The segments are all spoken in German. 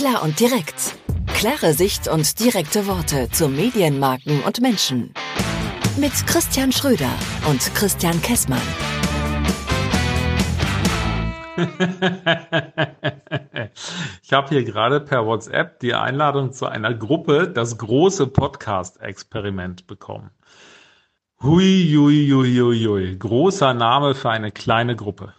Klar und direkt. Klare Sicht und direkte Worte zu Medienmarken und Menschen. Mit Christian Schröder und Christian Kessmann. ich habe hier gerade per WhatsApp die Einladung zu einer Gruppe, das große Podcast-Experiment bekommen. Hui, hui, hui, hui, hui. Großer Name für eine kleine Gruppe.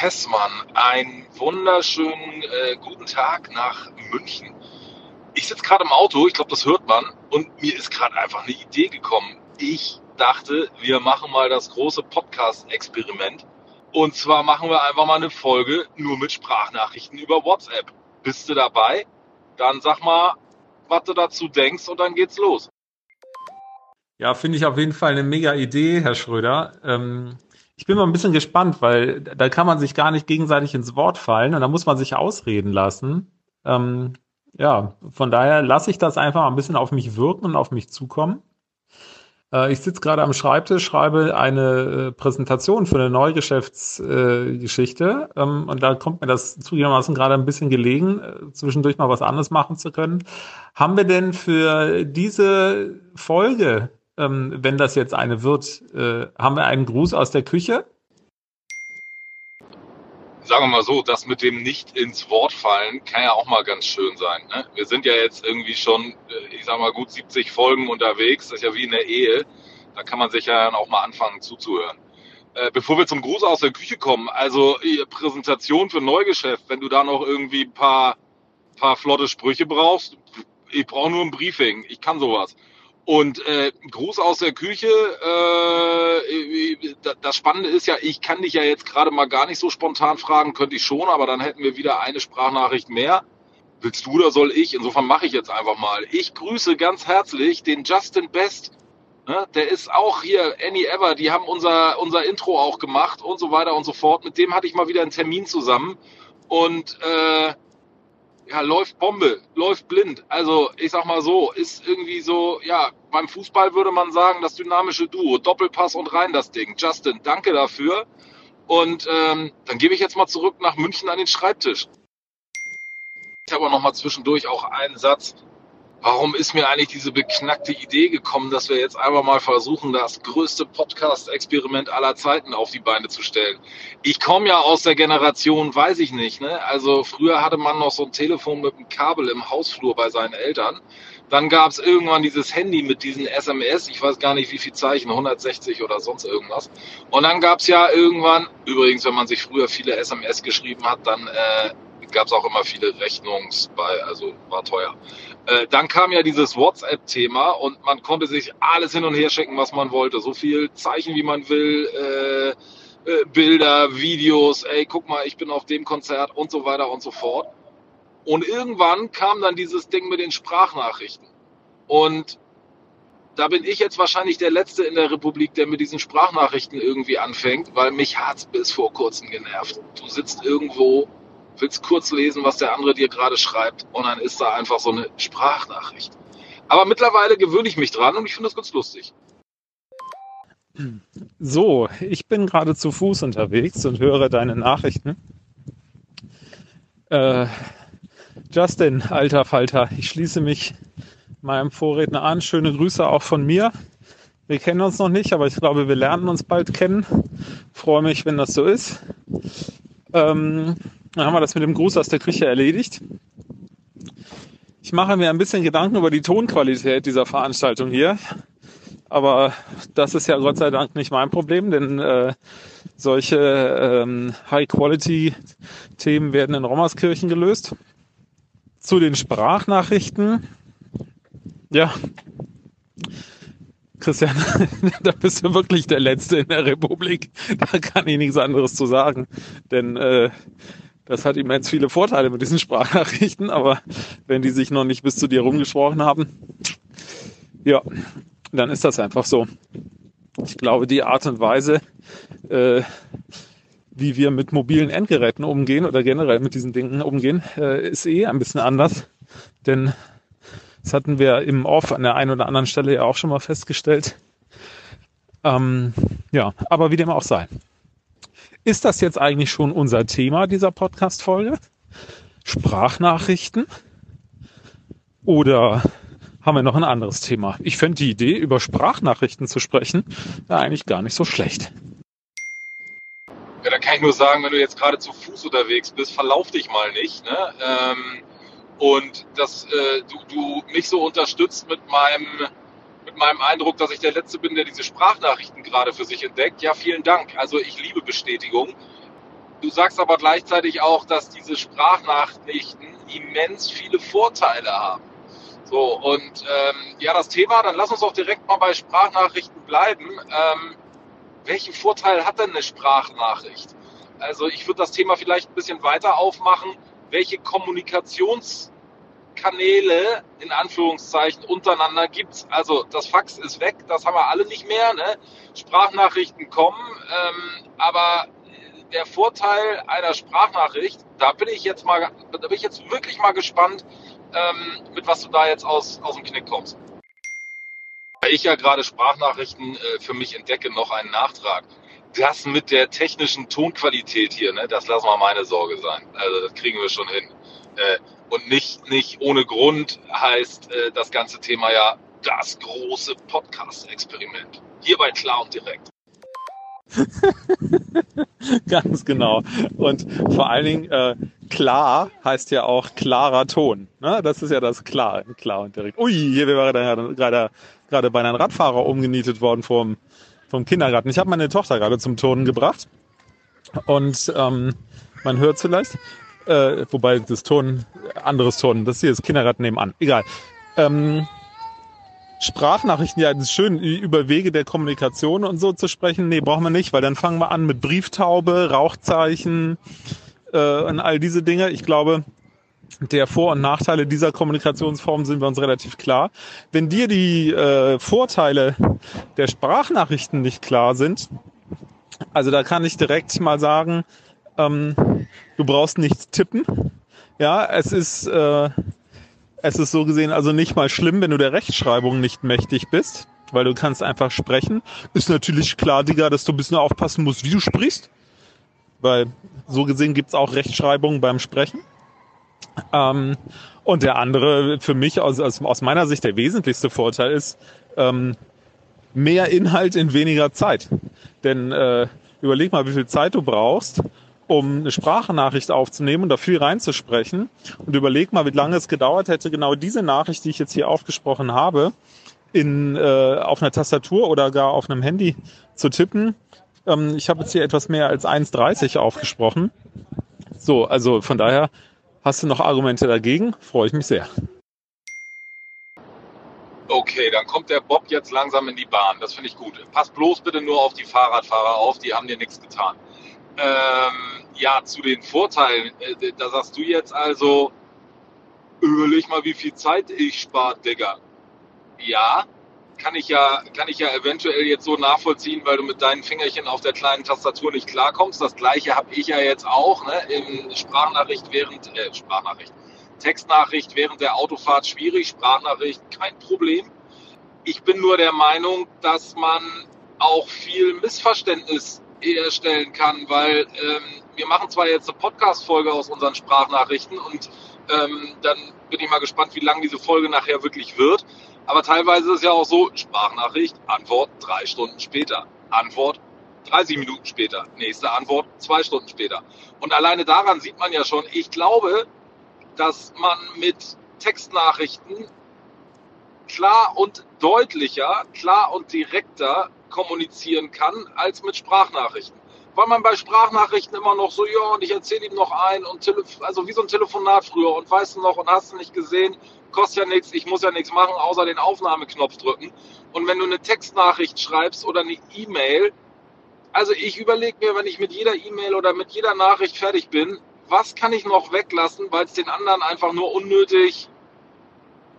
Herr Kessmann, einen wunderschönen äh, guten Tag nach München. Ich sitze gerade im Auto, ich glaube, das hört man, und mir ist gerade einfach eine Idee gekommen. Ich dachte, wir machen mal das große Podcast-Experiment. Und zwar machen wir einfach mal eine Folge nur mit Sprachnachrichten über WhatsApp. Bist du dabei? Dann sag mal, was du dazu denkst und dann geht's los. Ja, finde ich auf jeden Fall eine mega Idee, Herr Schröder. Ähm, ich bin mal ein bisschen gespannt, weil da kann man sich gar nicht gegenseitig ins Wort fallen und da muss man sich ausreden lassen. Ähm, ja, von daher lasse ich das einfach ein bisschen auf mich wirken und auf mich zukommen. Äh, ich sitze gerade am Schreibtisch, schreibe eine äh, Präsentation für eine neue Geschäftsgeschichte äh, ähm, und da kommt mir das zugegebenermaßen gerade ein bisschen gelegen, äh, zwischendurch mal was anderes machen zu können. Haben wir denn für diese Folge ähm, wenn das jetzt eine wird, äh, haben wir einen Gruß aus der Küche? Sagen wir mal so, das mit dem nicht ins Wort fallen kann ja auch mal ganz schön sein. Ne? Wir sind ja jetzt irgendwie schon, äh, ich sag mal, gut 70 Folgen unterwegs. Das ist ja wie in der Ehe. Da kann man sich ja auch mal anfangen zuzuhören. Äh, bevor wir zum Gruß aus der Küche kommen, also Präsentation für Neugeschäft, wenn du da noch irgendwie ein paar, paar flotte Sprüche brauchst, ich brauche nur ein Briefing. Ich kann sowas. Und äh, Gruß aus der Küche. Äh, das Spannende ist ja, ich kann dich ja jetzt gerade mal gar nicht so spontan fragen, könnte ich schon, aber dann hätten wir wieder eine Sprachnachricht mehr. Willst du oder soll ich? Insofern mache ich jetzt einfach mal. Ich grüße ganz herzlich den Justin Best. Ne? Der ist auch hier, Annie Ever, die haben unser, unser Intro auch gemacht und so weiter und so fort. Mit dem hatte ich mal wieder einen Termin zusammen. Und äh, ja, läuft Bombe, läuft blind. Also ich sag mal so, ist irgendwie so, ja, beim Fußball würde man sagen, das dynamische Duo, Doppelpass und rein das Ding. Justin, danke dafür. Und ähm, dann gebe ich jetzt mal zurück nach München an den Schreibtisch. Ich habe noch mal zwischendurch auch einen Satz warum ist mir eigentlich diese beknackte Idee gekommen, dass wir jetzt einfach mal versuchen, das größte Podcast-Experiment aller Zeiten auf die Beine zu stellen? Ich komme ja aus der Generation, weiß ich nicht. Ne? Also früher hatte man noch so ein Telefon mit einem Kabel im Hausflur bei seinen Eltern. Dann gab es irgendwann dieses Handy mit diesen SMS, ich weiß gar nicht wie viel Zeichen, 160 oder sonst irgendwas. Und dann gab es ja irgendwann, übrigens, wenn man sich früher viele SMS geschrieben hat, dann äh, gab es auch immer viele Rechnungs bei, also war teuer. Äh, dann kam ja dieses WhatsApp-Thema und man konnte sich alles hin und her schicken, was man wollte. So viel Zeichen, wie man will, äh, äh, Bilder, Videos, ey, guck mal, ich bin auf dem Konzert und so weiter und so fort. Und irgendwann kam dann dieses Ding mit den Sprachnachrichten. Und da bin ich jetzt wahrscheinlich der Letzte in der Republik, der mit diesen Sprachnachrichten irgendwie anfängt, weil mich hat's bis vor kurzem genervt. Du sitzt irgendwo willst kurz lesen, was der andere dir gerade schreibt und dann ist da einfach so eine Sprachnachricht. Aber mittlerweile gewöhne ich mich dran und ich finde das ganz lustig. So, ich bin gerade zu Fuß unterwegs und höre deine Nachrichten. Äh, Justin, alter Falter, ich schließe mich meinem Vorredner an. Schöne Grüße auch von mir. Wir kennen uns noch nicht, aber ich glaube, wir lernen uns bald kennen. Freue mich, wenn das so ist. Ähm, dann haben wir das mit dem Gruß aus der Küche erledigt. Ich mache mir ein bisschen Gedanken über die Tonqualität dieser Veranstaltung hier. Aber das ist ja Gott sei Dank nicht mein Problem, denn äh, solche ähm, High-Quality-Themen werden in Rommerskirchen gelöst. Zu den Sprachnachrichten. Ja, Christian, da bist du wirklich der Letzte in der Republik. Da kann ich nichts anderes zu sagen. Denn äh, das hat immens viele Vorteile mit diesen Sprachnachrichten, aber wenn die sich noch nicht bis zu dir rumgesprochen haben, ja, dann ist das einfach so. Ich glaube, die Art und Weise, äh, wie wir mit mobilen Endgeräten umgehen oder generell mit diesen Dingen umgehen, äh, ist eh ein bisschen anders. Denn das hatten wir im Off an der einen oder anderen Stelle ja auch schon mal festgestellt. Ähm, ja, aber wie dem auch sei. Ist das jetzt eigentlich schon unser Thema dieser Podcast-Folge? Sprachnachrichten? Oder haben wir noch ein anderes Thema? Ich fände die Idee, über Sprachnachrichten zu sprechen, ja, eigentlich gar nicht so schlecht. Ja, da kann ich nur sagen, wenn du jetzt gerade zu Fuß unterwegs bist, verlauf dich mal nicht. Ne? Ähm, und dass äh, du, du mich so unterstützt mit meinem, mit meinem Eindruck, dass ich der Letzte bin, der diese Sprachnachrichten gerade für sich entdeckt. Ja, vielen Dank. Also ich liebe Bestätigung. Du sagst aber gleichzeitig auch, dass diese Sprachnachrichten immens viele Vorteile haben. So, und ähm, ja, das Thema, dann lass uns auch direkt mal bei Sprachnachrichten bleiben. Ähm, welchen Vorteil hat denn eine Sprachnachricht? Also ich würde das Thema vielleicht ein bisschen weiter aufmachen. Welche Kommunikationskanäle in Anführungszeichen untereinander gibt's? Also das Fax ist weg, das haben wir alle nicht mehr. Ne? Sprachnachrichten kommen, ähm, aber der Vorteil einer Sprachnachricht, da bin ich jetzt mal, da bin ich jetzt wirklich mal gespannt, ähm, mit was du da jetzt aus, aus dem Knick kommst. Weil ich ja gerade Sprachnachrichten äh, für mich entdecke, noch einen Nachtrag. Das mit der technischen Tonqualität hier, ne, das lassen wir meine Sorge sein. Also das kriegen wir schon hin. Äh, und nicht, nicht ohne Grund heißt äh, das ganze Thema ja das große Podcast-Experiment. Hier bei Klar und Direkt. Ganz genau. Und vor allen Dingen, äh, klar heißt ja auch klarer Ton. Ne? Das ist ja das klar, klar und direkt. Ui, hier wäre gerade gerade bei einem Radfahrer umgenietet worden vom, vom Kindergarten. Ich habe meine Tochter gerade zum Turnen gebracht. Und ähm, man hört vielleicht, äh, wobei das Ton, anderes Ton, das hier ist Kinderrad nebenan. Egal. Ähm, Sprachnachrichten, ja, das ist schön, über Wege der Kommunikation und so zu sprechen. Nee, brauchen wir nicht, weil dann fangen wir an mit Brieftaube, Rauchzeichen äh, und all diese Dinge. Ich glaube, der Vor- und Nachteile dieser Kommunikationsform sind wir uns relativ klar. Wenn dir die äh, Vorteile der Sprachnachrichten nicht klar sind, also da kann ich direkt mal sagen, ähm, du brauchst nichts tippen. Ja, es ist äh, es ist so gesehen also nicht mal schlimm, wenn du der Rechtschreibung nicht mächtig bist, weil du kannst einfach sprechen. Ist natürlich klar, Digga, dass du ein bisschen aufpassen musst, wie du sprichst. Weil so gesehen gibt's auch Rechtschreibung beim Sprechen. Ähm, und der andere, für mich aus, aus, meiner Sicht der wesentlichste Vorteil ist, ähm, mehr Inhalt in weniger Zeit. Denn äh, überleg mal, wie viel Zeit du brauchst, um eine Sprachnachricht aufzunehmen und da viel reinzusprechen. Und überleg mal, wie lange es gedauert hätte, genau diese Nachricht, die ich jetzt hier aufgesprochen habe, in, äh, auf einer Tastatur oder gar auf einem Handy zu tippen. Ähm, ich habe jetzt hier etwas mehr als 1,30 aufgesprochen. So, also von daher hast du noch Argumente dagegen, freue ich mich sehr. Okay, dann kommt der Bob jetzt langsam in die Bahn. Das finde ich gut. Pass bloß bitte nur auf die Fahrradfahrer auf, die haben dir nichts getan. Ähm, ja, zu den Vorteilen. Äh, da sagst du jetzt also, überleg mal, wie viel Zeit ich spare, Digga. Ja, kann ich ja, kann ich ja eventuell jetzt so nachvollziehen, weil du mit deinen Fingerchen auf der kleinen Tastatur nicht klarkommst. Das gleiche habe ich ja jetzt auch, ne? In Sprachnachricht während, äh, Sprachnachricht, Textnachricht während der Autofahrt schwierig, Sprachnachricht kein Problem. Ich bin nur der Meinung, dass man auch viel Missverständnis herstellen kann, weil ähm, wir machen zwar jetzt eine Podcast-Folge aus unseren Sprachnachrichten und ähm, dann bin ich mal gespannt, wie lang diese Folge nachher wirklich wird. Aber teilweise ist es ja auch so, Sprachnachricht, Antwort drei Stunden später. Antwort 30 Minuten später. Nächste Antwort zwei Stunden später. Und alleine daran sieht man ja schon, ich glaube, dass man mit Textnachrichten klar und deutlicher, klar und direkter kommunizieren kann als mit Sprachnachrichten. Weil man bei Sprachnachrichten immer noch so, ja, und ich erzähle ihm noch ein und also wie so ein Telefonat früher und weißt du noch und hast du nicht gesehen, kostet ja nichts, ich muss ja nichts machen, außer den Aufnahmeknopf drücken. Und wenn du eine Textnachricht schreibst oder eine E-Mail, also ich überlege mir, wenn ich mit jeder E-Mail oder mit jeder Nachricht fertig bin, was kann ich noch weglassen, weil es den anderen einfach nur unnötig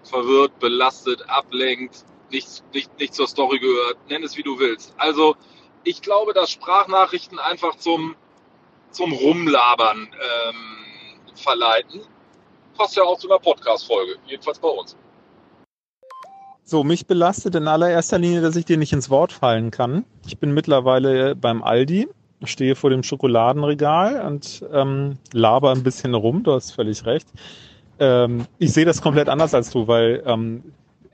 verwirrt, belastet, ablenkt, nicht, nicht, nicht zur Story gehört, nenn es wie du willst. Also ich glaube, dass Sprachnachrichten einfach zum, zum Rumlabern ähm, verleiten. Passt ja auch zu einer Podcast-Folge, jedenfalls bei uns. So, mich belastet in allererster Linie, dass ich dir nicht ins Wort fallen kann. Ich bin mittlerweile beim Aldi stehe vor dem Schokoladenregal und ähm, laber ein bisschen rum, du hast völlig recht. Ähm, ich sehe das komplett anders als du, weil ähm,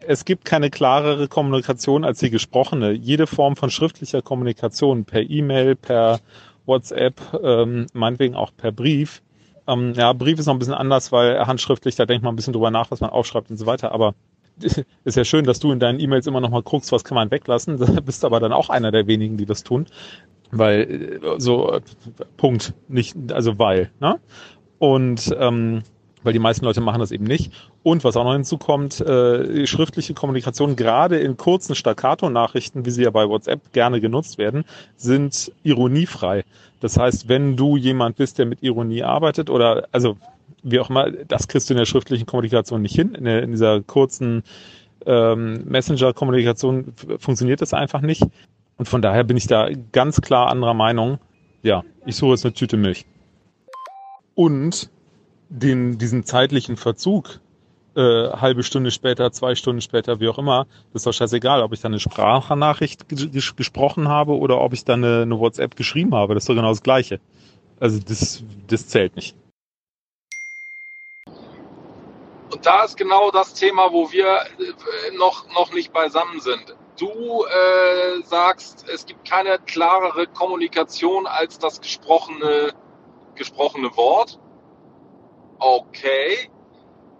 es gibt keine klarere Kommunikation als die gesprochene. Jede Form von schriftlicher Kommunikation per E-Mail, per WhatsApp, ähm, meinetwegen auch per Brief. Ähm, ja, Brief ist noch ein bisschen anders, weil handschriftlich, da denkt man ein bisschen drüber nach, was man aufschreibt und so weiter. Aber ist ja schön, dass du in deinen E-Mails immer noch mal guckst, was kann man weglassen. Da bist aber dann auch einer der wenigen, die das tun. Weil äh, so äh, Punkt, nicht, also weil, ne? Und ähm, weil die meisten Leute machen das eben nicht. Und was auch noch hinzukommt, äh, schriftliche Kommunikation, gerade in kurzen Staccato-Nachrichten, wie sie ja bei WhatsApp gerne genutzt werden, sind ironiefrei. Das heißt, wenn du jemand bist, der mit Ironie arbeitet oder also wie auch immer, das kriegst du in der schriftlichen Kommunikation nicht hin. In, der, in dieser kurzen ähm, Messenger-Kommunikation funktioniert das einfach nicht. Und von daher bin ich da ganz klar anderer Meinung. Ja, ich suche jetzt eine Tüte Milch. Und den, diesen zeitlichen Verzug, äh, halbe Stunde später, zwei Stunden später, wie auch immer, das ist doch scheißegal, ob ich da eine Sprachnachricht ges gesprochen habe oder ob ich da eine, eine WhatsApp geschrieben habe. Das ist doch genau das Gleiche. Also das, das zählt nicht. Und da ist genau das Thema, wo wir äh, noch, noch nicht beisammen sind. Du äh, sagst, es gibt keine klarere Kommunikation als das gesprochene, gesprochene Wort. Okay.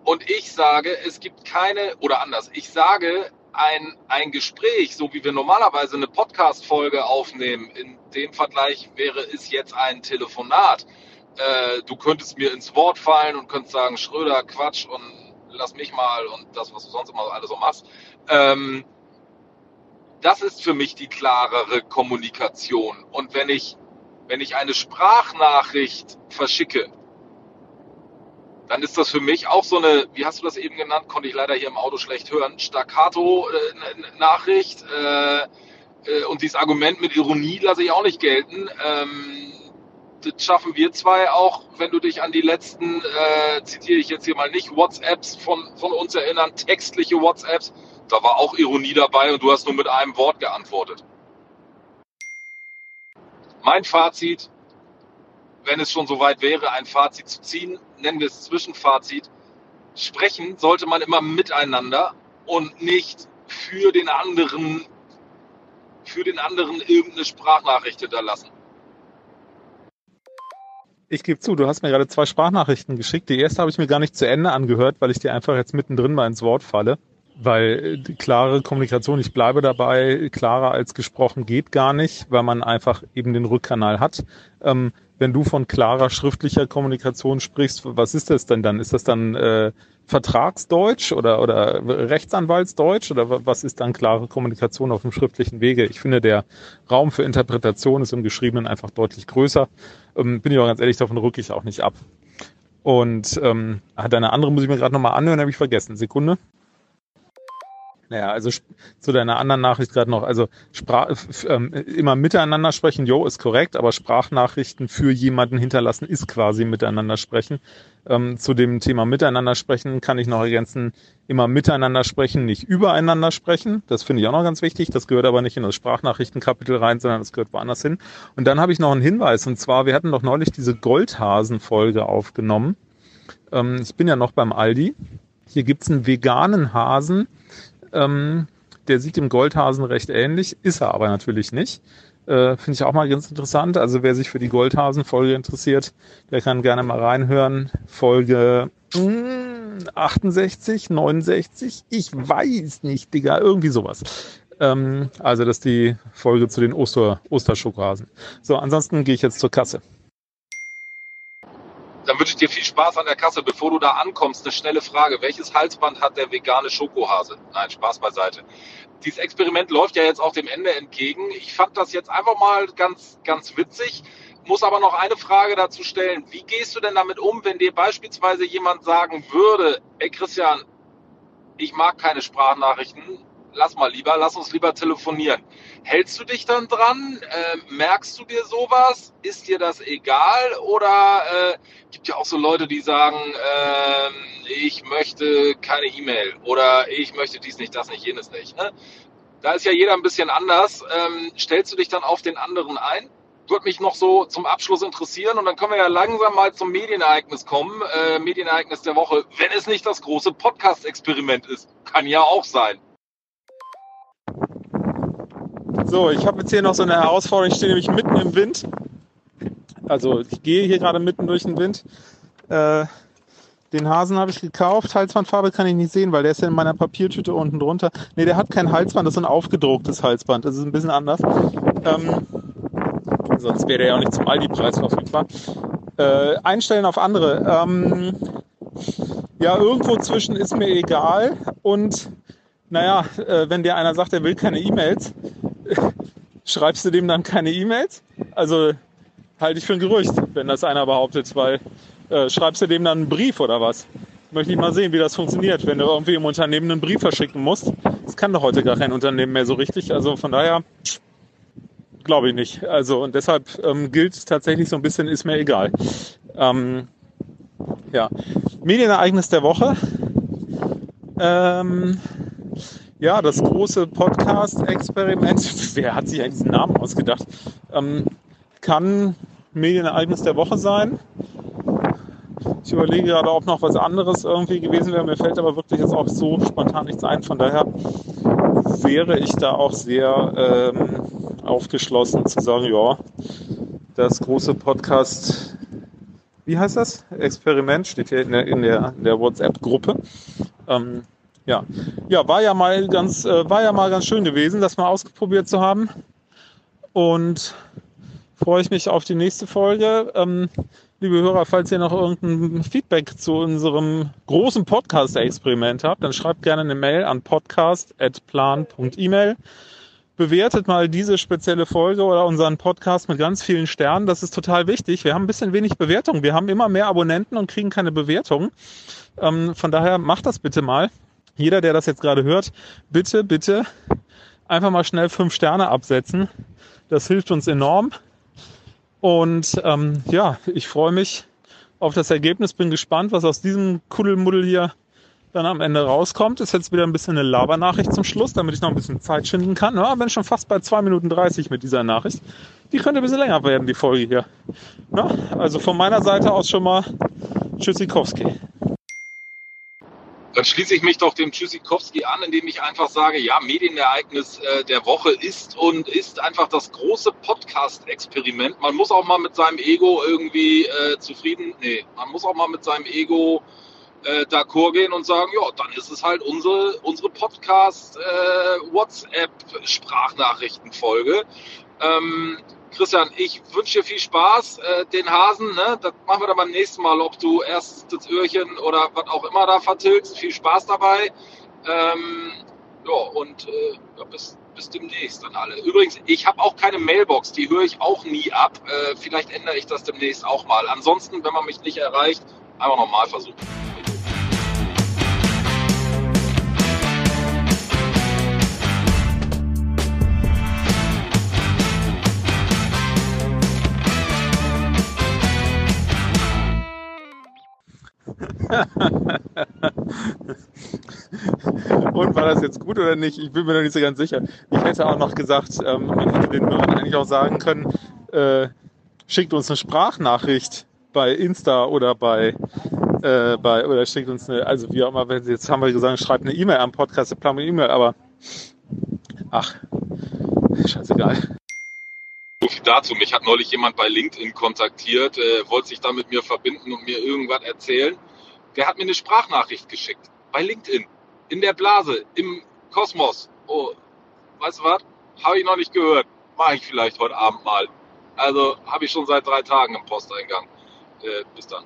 Und ich sage, es gibt keine, oder anders, ich sage, ein, ein Gespräch, so wie wir normalerweise eine Podcast-Folge aufnehmen, in dem Vergleich wäre es jetzt ein Telefonat. Äh, du könntest mir ins Wort fallen und könntest sagen, Schröder, Quatsch und lass mich mal und das, was du sonst immer alles so machst. Ähm, das ist für mich die klarere Kommunikation. Und wenn ich, wenn ich eine Sprachnachricht verschicke, dann ist das für mich auch so eine, wie hast du das eben genannt, konnte ich leider hier im Auto schlecht hören, Staccato-Nachricht. Äh, äh, und dieses Argument mit Ironie lasse ich auch nicht gelten. Ähm, das schaffen wir zwei auch, wenn du dich an die letzten, äh, zitiere ich jetzt hier mal nicht, WhatsApps von, von uns erinnern, textliche WhatsApps. Da war auch Ironie dabei und du hast nur mit einem Wort geantwortet. Mein Fazit, wenn es schon soweit wäre, ein Fazit zu ziehen, nennen wir es Zwischenfazit. Sprechen sollte man immer miteinander und nicht für den anderen, für den anderen irgendeine Sprachnachricht hinterlassen. Ich gebe zu, du hast mir gerade zwei Sprachnachrichten geschickt. Die erste habe ich mir gar nicht zu Ende angehört, weil ich dir einfach jetzt mittendrin mal ins Wort falle. Weil die klare Kommunikation, ich bleibe dabei, klarer als gesprochen geht gar nicht, weil man einfach eben den Rückkanal hat. Ähm, wenn du von klarer schriftlicher Kommunikation sprichst, was ist das denn dann? Ist das dann äh, Vertragsdeutsch oder, oder Rechtsanwaltsdeutsch oder was ist dann klare Kommunikation auf dem schriftlichen Wege? Ich finde, der Raum für Interpretation ist im Geschriebenen einfach deutlich größer. Ähm, bin ich auch ganz ehrlich, davon rücke ich auch nicht ab. Und ähm, hat eine andere, muss ich mir gerade nochmal anhören, habe ich vergessen. Sekunde. Naja, also zu deiner anderen Nachricht gerade noch, also Sprach, ähm, immer miteinander sprechen, jo, ist korrekt, aber Sprachnachrichten für jemanden hinterlassen ist quasi miteinander sprechen. Ähm, zu dem Thema miteinander sprechen kann ich noch ergänzen, immer miteinander sprechen, nicht übereinander sprechen. Das finde ich auch noch ganz wichtig. Das gehört aber nicht in das Sprachnachrichtenkapitel rein, sondern das gehört woanders hin. Und dann habe ich noch einen Hinweis, und zwar, wir hatten doch neulich diese Goldhasen-Folge aufgenommen. Ähm, ich bin ja noch beim Aldi. Hier gibt's einen veganen Hasen, ähm, der sieht dem Goldhasen recht ähnlich, ist er aber natürlich nicht. Äh, Finde ich auch mal ganz interessant. Also wer sich für die Goldhasen-Folge interessiert, der kann gerne mal reinhören. Folge mh, hm, 68, 69, ich weiß nicht, Digga, irgendwie sowas. Ähm, also das ist die Folge zu den Oster Osterschokohasen. So, ansonsten gehe ich jetzt zur Kasse dann wünsche ich dir viel Spaß an der Kasse. Bevor du da ankommst, eine schnelle Frage. Welches Halsband hat der vegane Schokohase? Nein, Spaß beiseite. Dieses Experiment läuft ja jetzt auch dem Ende entgegen. Ich fand das jetzt einfach mal ganz, ganz witzig. Muss aber noch eine Frage dazu stellen. Wie gehst du denn damit um, wenn dir beispielsweise jemand sagen würde, ey Christian, ich mag keine Sprachnachrichten, lass mal lieber, lass uns lieber telefonieren. Hältst du dich dann dran? Äh, merkst du dir sowas? Ist dir das egal? Oder äh, gibt ja auch so Leute, die sagen, äh, ich möchte keine E-Mail oder ich möchte dies nicht, das nicht, jenes nicht. Ne? Da ist ja jeder ein bisschen anders. Ähm, stellst du dich dann auf den anderen ein? würde mich noch so zum Abschluss interessieren und dann können wir ja langsam mal zum Medienereignis kommen. Äh, Medienereignis der Woche, wenn es nicht das große Podcast-Experiment ist. Kann ja auch sein. So, ich habe jetzt hier noch so eine Herausforderung. Ich stehe nämlich mitten im Wind. Also ich gehe hier gerade mitten durch den Wind. Äh, den Hasen habe ich gekauft. Halsbandfarbe kann ich nicht sehen, weil der ist ja in meiner Papiertüte unten drunter. Ne, der hat kein Halsband, das ist ein aufgedrucktes Halsband. Das ist ein bisschen anders. Ähm, sonst wäre er ja auch nicht zum Aldi-Preis verfügbar. Äh, einstellen auf andere. Ähm, ja, irgendwo zwischen ist mir egal. Und naja, äh, wenn dir einer sagt, er will keine E-Mails, schreibst du dem dann keine E-Mails? Also halte ich für ein Gerücht, wenn das einer behauptet, weil äh, schreibst du dem dann einen Brief oder was? Möchte ich mal sehen, wie das funktioniert, wenn du irgendwie im Unternehmen einen Brief verschicken musst. Das kann doch heute gar kein Unternehmen mehr so richtig. Also von daher glaube ich nicht. Also und deshalb ähm, gilt tatsächlich so ein bisschen, ist mir egal. Ähm, ja, Medienereignis der Woche. Ähm, ja, das große Podcast-Experiment. Wer hat sich eigentlich diesen Namen ausgedacht? Ähm, kann Medienereignis der Woche sein. Ich überlege gerade, ob noch was anderes irgendwie gewesen wäre. Mir fällt aber wirklich jetzt auch so spontan nichts ein. Von daher wäre ich da auch sehr ähm, aufgeschlossen zu sagen, ja, das große Podcast, wie heißt das? Experiment steht hier in der, in der, der WhatsApp-Gruppe. Ähm, ja. ja, war ja mal ganz, äh, war ja mal ganz schön gewesen, das mal ausprobiert zu haben. Und freue ich mich auf die nächste Folge. Ähm, liebe Hörer, falls ihr noch irgendein Feedback zu unserem großen Podcast-Experiment habt, dann schreibt gerne eine Mail an podcast.plan.email. Bewertet mal diese spezielle Folge oder unseren Podcast mit ganz vielen Sternen. Das ist total wichtig. Wir haben ein bisschen wenig Bewertung. Wir haben immer mehr Abonnenten und kriegen keine Bewertung. Ähm, von daher macht das bitte mal. Jeder, der das jetzt gerade hört, bitte, bitte einfach mal schnell fünf Sterne absetzen. Das hilft uns enorm. Und ähm, ja, ich freue mich auf das Ergebnis, bin gespannt, was aus diesem Kuddelmuddel hier dann am Ende rauskommt. Ist jetzt wieder ein bisschen eine Labernachricht zum Schluss, damit ich noch ein bisschen Zeit schinden kann. Ja, bin schon fast bei zwei Minuten 30 mit dieser Nachricht. Die könnte ein bisschen länger werden, die Folge hier. Ja, also von meiner Seite aus schon mal Tschüssikowski dann schließe ich mich doch dem Tschüssikowski an, indem ich einfach sage, ja, Medienereignis äh, der Woche ist und ist einfach das große Podcast-Experiment. Man muss auch mal mit seinem Ego irgendwie äh, zufrieden, nee, man muss auch mal mit seinem Ego äh, d'accord gehen und sagen, ja, dann ist es halt unsere, unsere Podcast-WhatsApp-Sprachnachrichtenfolge. Äh, ähm, Christian, ich wünsche dir viel Spaß. Äh, den Hasen, ne, das machen wir dann beim nächsten Mal, ob du erst das Öhrchen oder was auch immer da vertilgst. Viel Spaß dabei. Ähm, ja, und äh, bis, bis demnächst dann alle. Übrigens, ich habe auch keine Mailbox, die höre ich auch nie ab. Äh, vielleicht ändere ich das demnächst auch mal. Ansonsten, wenn man mich nicht erreicht, einfach nochmal versuchen. Und war das jetzt gut oder nicht? Ich bin mir noch nicht so ganz sicher. Ich hätte auch noch gesagt, ähm, man hätte den Hörern eigentlich auch sagen können, äh, schickt uns eine Sprachnachricht bei Insta oder bei, äh, bei oder schickt uns eine, also wie auch immer, wenn Sie jetzt haben wir gesagt, schreibt eine E-Mail am Podcast, plan E-Mail, aber ach, scheißegal. So viel dazu. Mich hat neulich jemand bei LinkedIn kontaktiert, äh, wollte sich da mit mir verbinden und mir irgendwas erzählen. Der hat mir eine Sprachnachricht geschickt. Bei LinkedIn. In der Blase. Im Kosmos. Oh, weißt du was? Habe ich noch nicht gehört. Mache ich vielleicht heute Abend mal. Also habe ich schon seit drei Tagen im Posteingang. Äh, bis dann.